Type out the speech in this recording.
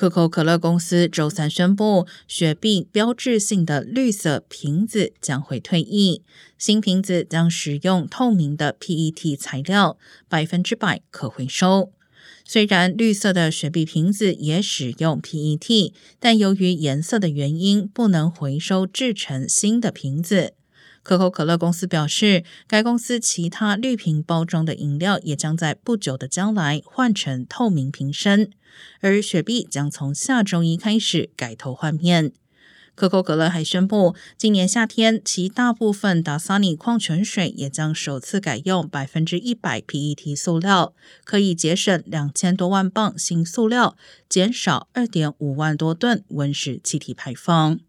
可口可乐公司周三宣布，雪碧标志性的绿色瓶子将会退役，新瓶子将使用透明的 PET 材料，百分之百可回收。虽然绿色的雪碧瓶子也使用 PET，但由于颜色的原因，不能回收制成新的瓶子。可口可乐公司表示，该公司其他绿瓶包装的饮料也将在不久的将来换成透明瓶身，而雪碧将从下周一开始改头换面。可口可乐还宣布，今年夏天其大部分达萨尼矿泉水也将首次改用百分之一百 PET 塑料，可以节省两千多万磅新塑料，减少二点五万多吨温室气体排放。